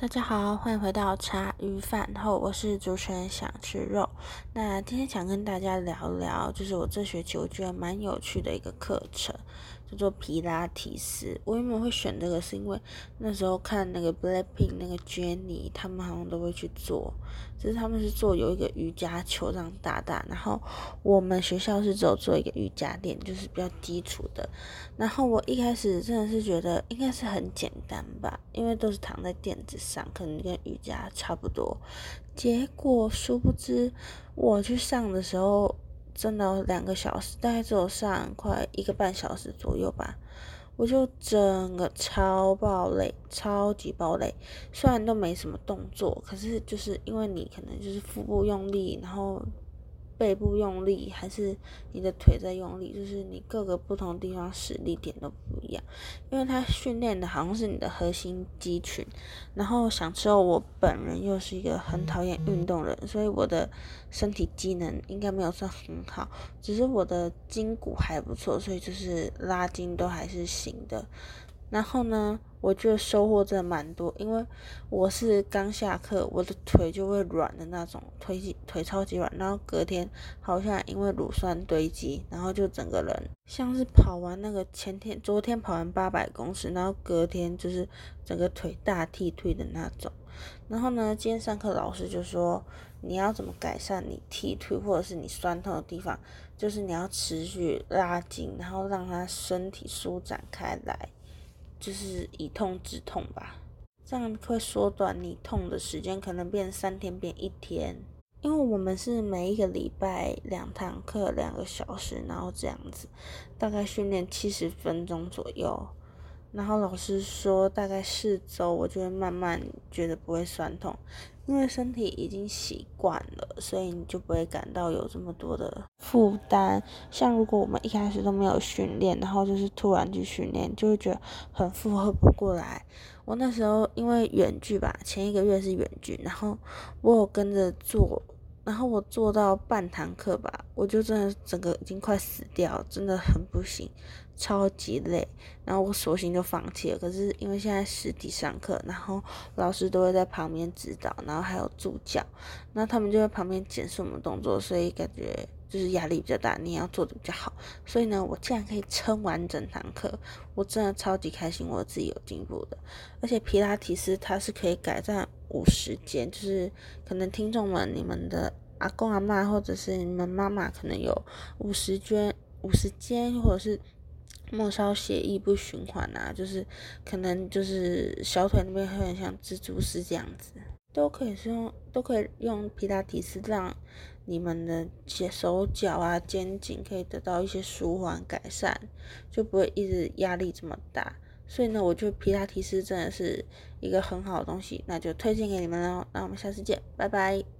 大家好，欢迎回到茶余饭后，我是主持人想吃肉。那今天想跟大家聊聊，就是我这学期我觉得蛮有趣的一个课程。叫做皮拉提斯，我原本会选这个，是因为那时候看那个 Blackpink 那个 Jennie，他们好像都会去做，只是他们是做有一个瑜伽球这样大大，然后我们学校是只有做一个瑜伽垫，就是比较基础的。然后我一开始真的是觉得应该是很简单吧，因为都是躺在垫子上，上可能跟瑜伽差不多。结果殊不知我去上的时候。真的两个小时，大概只有上快一个半小时左右吧，我就整个超爆累，超级爆累。虽然都没什么动作，可是就是因为你可能就是腹部用力，然后。背部用力还是你的腿在用力，就是你各个不同地方使力点都不一样，因为它训练的好像是你的核心肌群。然后想知道我本人又是一个很讨厌运动人，所以我的身体机能应该没有算很好，只是我的筋骨还不错，所以就是拉筋都还是行的。然后呢，我就收获真的蛮多，因为我是刚下课，我的腿就会软的那种，腿腿超级软，然后隔天好像因为乳酸堆积，然后就整个人像是跑完那个前天、昨天跑完八百公尺，然后隔天就是整个腿大踢腿的那种。然后呢，今天上课老师就说，你要怎么改善你踢腿或者是你酸痛的地方，就是你要持续拉筋，然后让它身体舒展开来。就是以痛止痛吧，这样会缩短你痛的时间，可能变三天变一天。因为我们是每一个礼拜两堂课，两个小时，然后这样子，大概训练七十分钟左右。然后老师说，大概四周，我就会慢慢觉得不会酸痛，因为身体已经习惯了，所以你就不会感到有这么多的负担。像如果我们一开始都没有训练，然后就是突然去训练，就会觉得很负荷不过来。我那时候因为远距吧，前一个月是远距，然后我有跟着做。然后我做到半堂课吧，我就真的整个已经快死掉，真的很不行，超级累。然后我索性就放弃了。可是因为现在实体上课，然后老师都会在旁边指导，然后还有助教，那他们就在旁边检视我们动作，所以感觉就是压力比较大，你要做的比较好。所以呢，我竟然可以撑完整堂课，我真的超级开心，我自己有进步的。而且皮拉提斯它是可以改善。五十间，就是可能听众们，你们的阿公阿妈或者是你们妈妈，可能有五十间、五十间，或者是末梢血液不循环啊，就是可能就是小腿那边会很像蜘蛛丝这样子，都可以是用，都可以用皮拉提斯让你们的手脚啊、肩颈可以得到一些舒缓改善，就不会一直压力这么大。所以呢，我觉得皮拉提斯真的是一个很好的东西，那就推荐给你们喽。那我们下次见，拜拜。